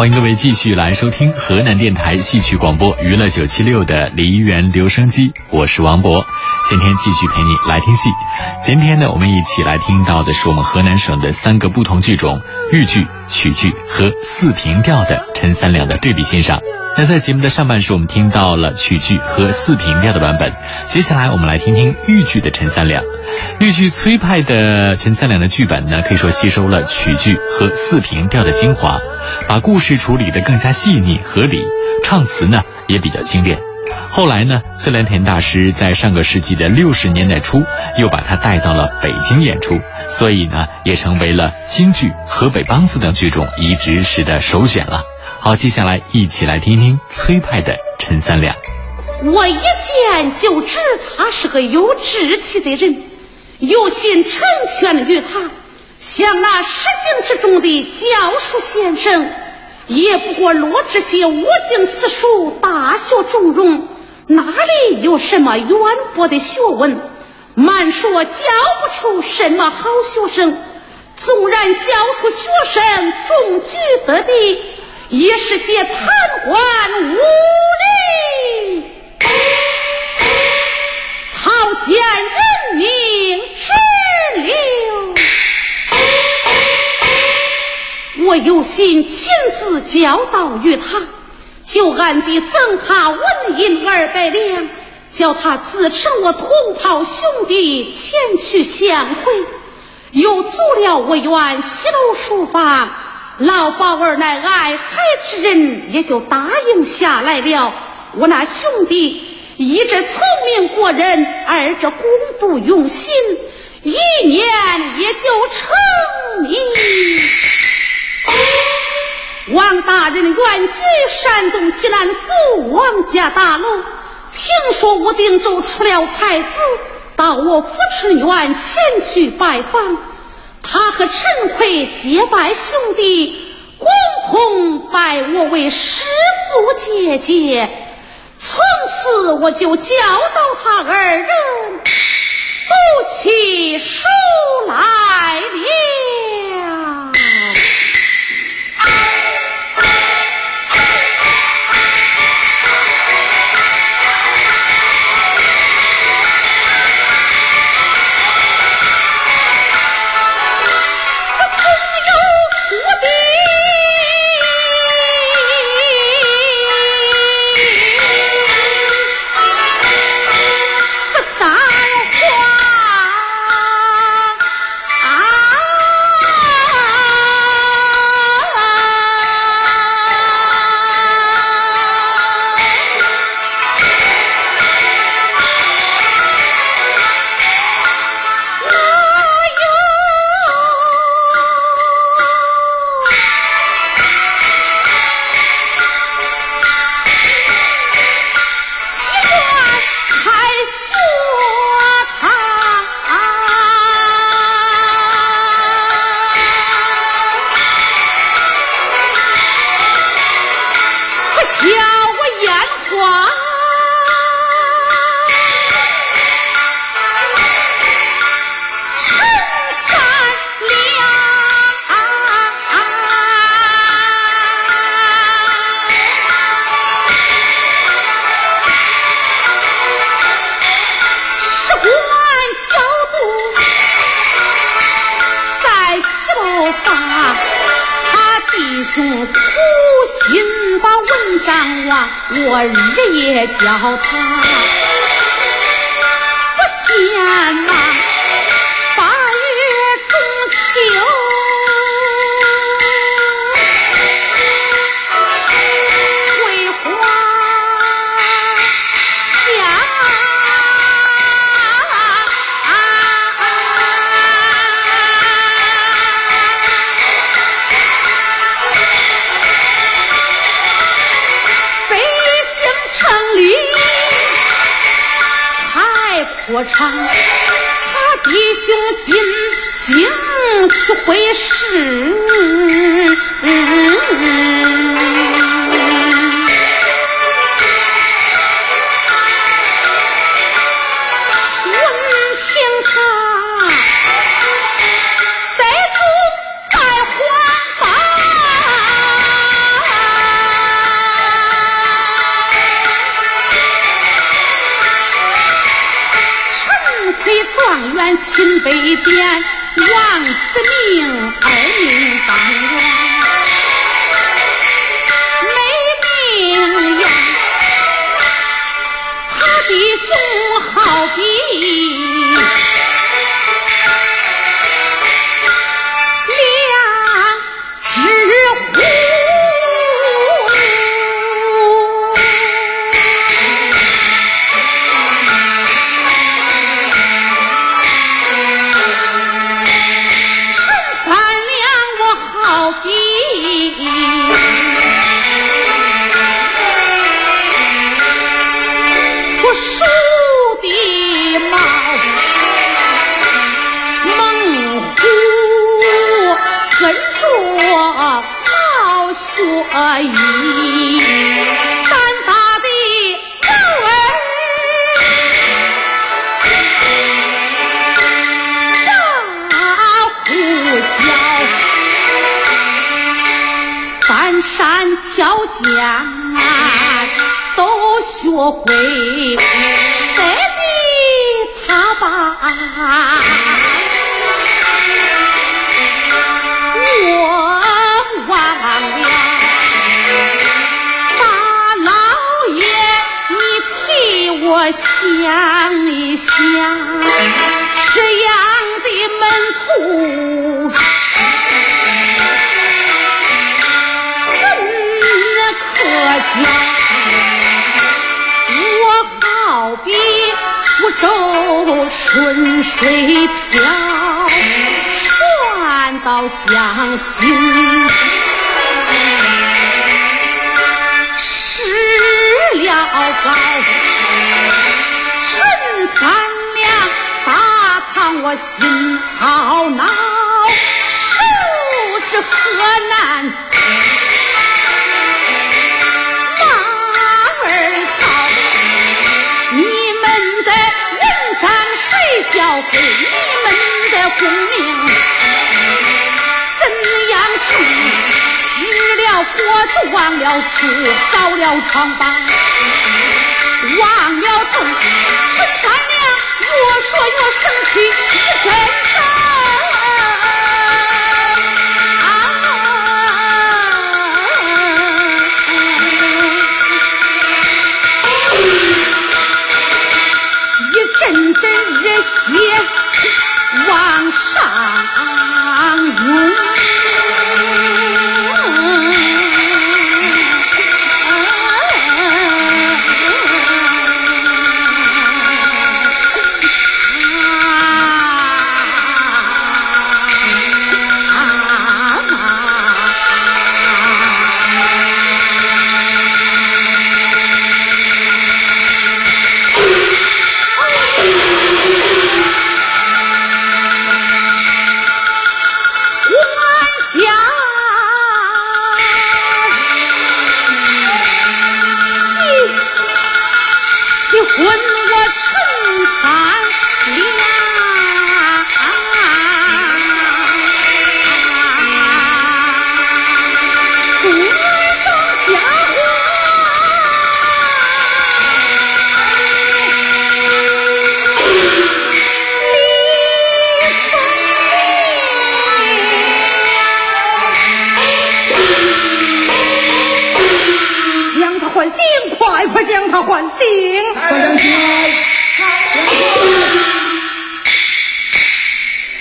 欢迎各位继续来收听河南电台戏曲广播娱乐九七六的梨园留声机，我是王博。今天继续陪你来听戏。今天呢，我们一起来听到的是我们河南省的三个不同剧种——豫剧、曲剧和四平调的陈三两的对比欣赏。那在节目的上半时，我们听到了曲剧和四平调的版本。接下来，我们来听听豫剧的陈三两。豫剧崔派的陈三两的剧本呢，可以说吸收了曲剧和四平调的精华，把故事处理得更加细腻合理，唱词呢也比较精炼。后来呢，崔兰田大师在上个世纪的六十年代初又把他带到了北京演出，所以呢，也成为了京剧、河北梆子等剧种移植时的首选了。好，接下来一起来听听崔派的陈三两。我一见就知他是个有志气的人。有心成全于他，像那诗经之中的教书先生，也不过落这些五经四书、大学中庸，哪里有什么渊博的学问？满说教不出什么好学生，纵然教出学生中举得的，也是些贪官污吏，草菅人命。之流，我有心亲自教导于他，就暗地赠他纹银二百两，叫他自称我同袍兄弟前去相会。又足了我愿西楼书房，老宝儿乃爱才之人，也就答应下来了。我那兄弟一者聪明过人，二者功夫用心。一年也就成名。王大人远居山东济南府王家大楼，听说吴定州出了才子，到我府春院前去拜访。他和陈奎结拜兄弟，共同拜我为师父姐姐。从此我就教导他二人。读起书来了。穷苦心把文章忘我日夜教他不嫌我唱，他弟兄进京去会试。回，得的他把我忘了？大老爷，你替我想一想，石阳的门徒。五洲顺水漂船到江心失了告陈三两大唐我心懊恼受之何难你们的功名怎样去？失了国，就忘了书，遭了疮疤。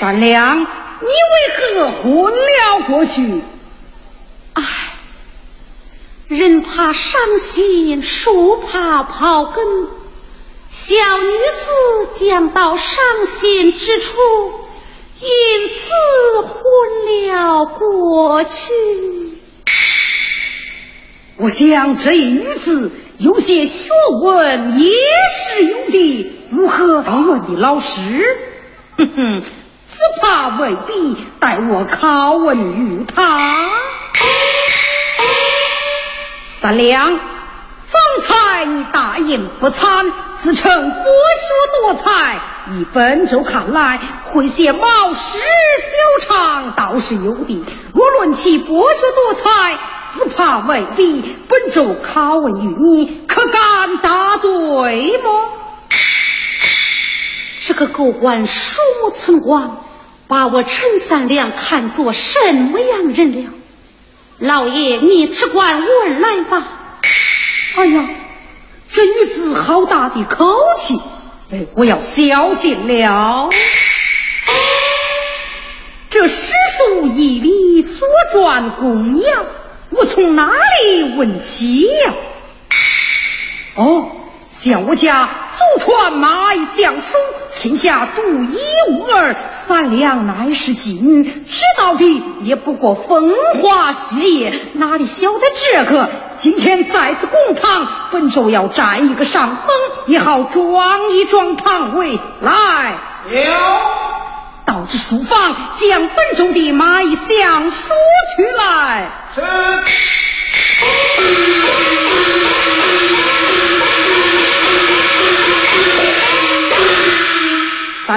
三娘你为何昏了过去唉人怕伤心树怕刨根小女子讲到伤心之处因此昏了过去。我想这一女子有些学问，也是有的。如何当我的老师？哼哼，只怕未必。待我拷问于他。三两。方才你大言不惭，自称博学多才，以本州看来，会写毛诗修长倒是有的。若论其博学多才，只怕未必。本州拷问于你，可敢答对么？这个狗官鼠目寸光，把我陈三娘看作什么样人了？老爷，你只管问来吧。哎呀，这女子好大的口气！哎，我要小心了。这史书一里左传公羊，我从哪里问起呀？哦，像我家祖传马邑相书，天下独一无二，三两乃是金，知道的也不过风花雪月，哪里晓得这个？今天在此公堂，本州要占一个上风，也好装一装堂位。来，有。到这书房，将本州的马邑相书取来。三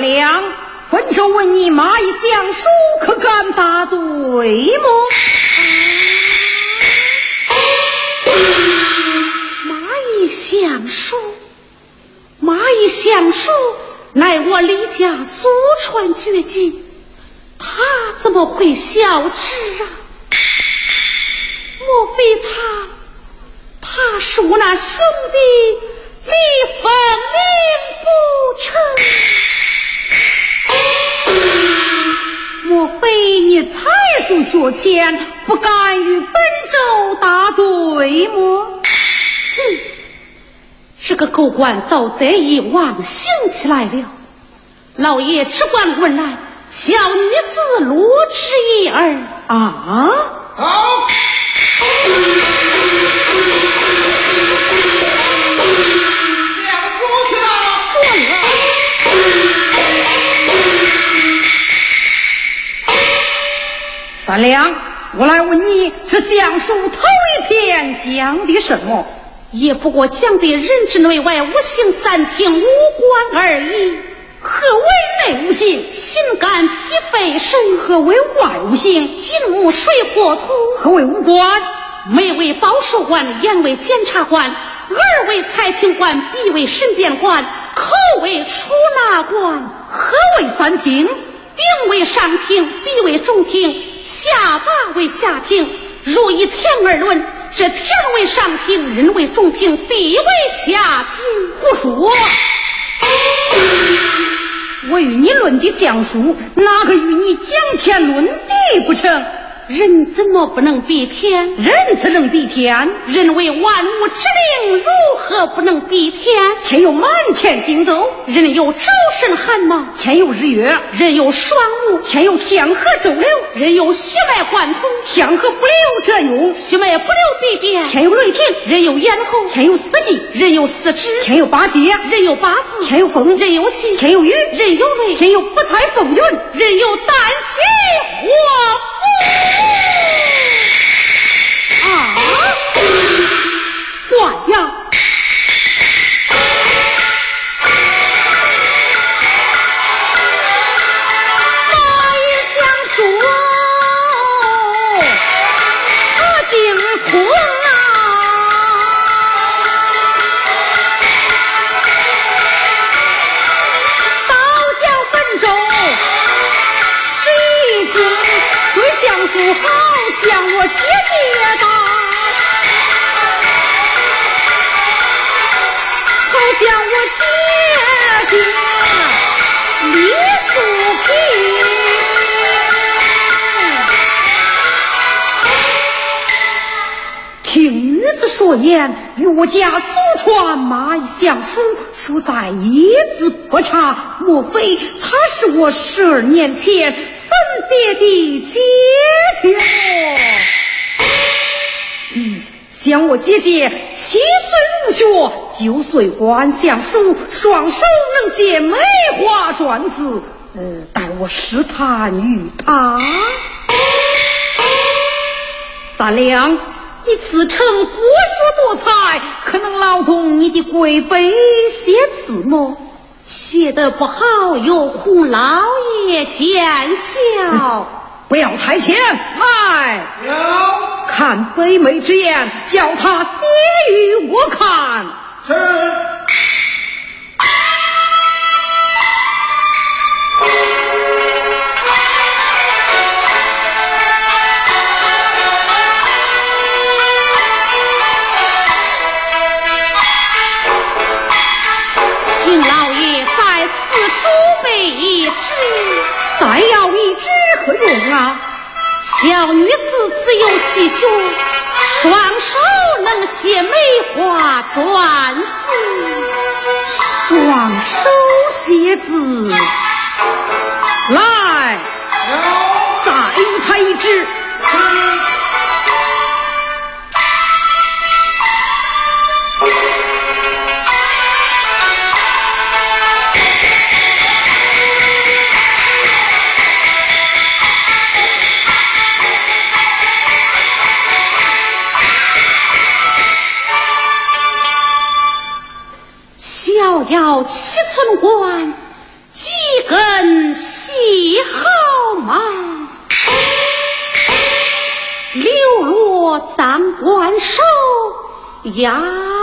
两，本州问你马邑相书可敢答对么？马邑相书，马邑相书。乃我李家祖传绝技，他怎么会晓知啊？莫非他，他是我那兄弟李凤鸣不成？莫非你才疏学浅，不敢与本州答对么？哼！这个狗官倒得意忘形起来了，老爷只管问来，小女子罗之一儿啊。好。两书去哪？转了。三两，我来问你，这相书头一篇讲的什么？也不过讲的人之内外五行三庭五官而已。何为内五行？心肝脾肺肾。何为外五行？金木水火土。何为五官？眉为保守官，眼为检察官，耳为财庭官，鼻为审辩官，口为出纳官。何为三庭？顶为上庭，鼻为中庭，下巴为下庭。如以天而论。这天为上庭，人为中庭，地为下庭。胡说！与你论的相书，哪个与你讲天论地不成？人怎么不能比天？人怎能比天？人为万物之灵，如何不能比天？天有满天星斗，人有周身汗毛；天有日月，人有双目；天有天河周流，人有血脉贯通；天河不流则用，血脉不流必变；天有雷霆，人有咽喉；天有四季，人有四肢；天有八节，人有八字；天有风，人有气；天有雨，人有雷；天有不猜风云，人有旦夕祸福。啊！管呀！言，与我家祖传马相书，书在一字不差。莫非他是我十二年前分别的姐姐？嗯。想我姐姐七岁入学，九岁观相书，双手能写梅花篆字。呃，待我试探于她。三两，你自称博学多才，可能劳动你的贵妃写字么？写的不好，有胡老爷见笑。不要抬钱，来，看北美之言，叫他写与我看。是。死来再配之啊逍遥七寸关。万寿呀！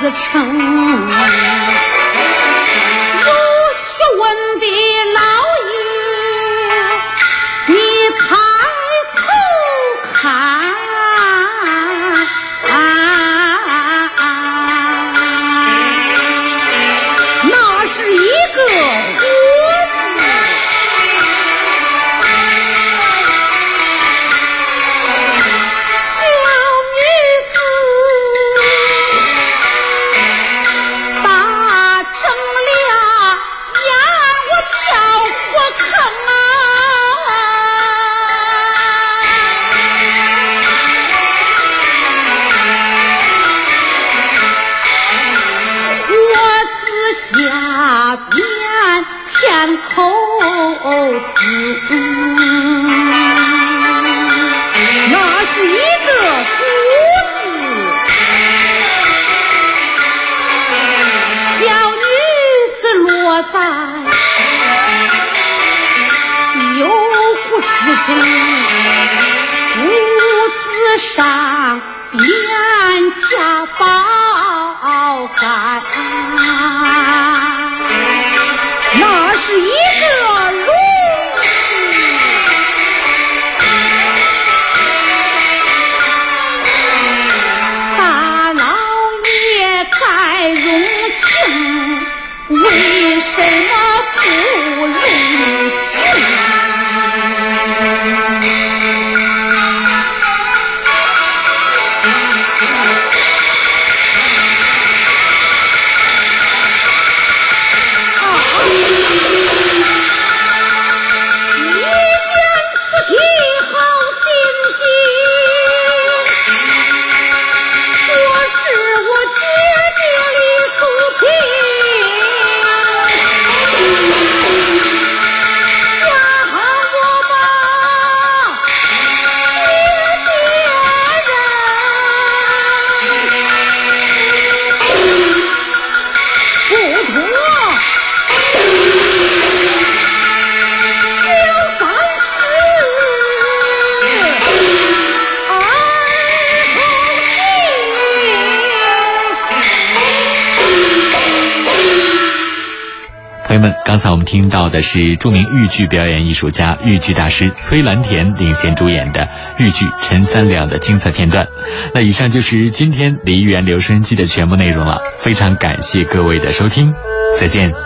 的城听到的是著名豫剧表演艺术家、豫剧大师崔兰田领衔主演的豫剧《陈三两》的精彩片段。那以上就是今天梨园留声机的全部内容了，非常感谢各位的收听，再见。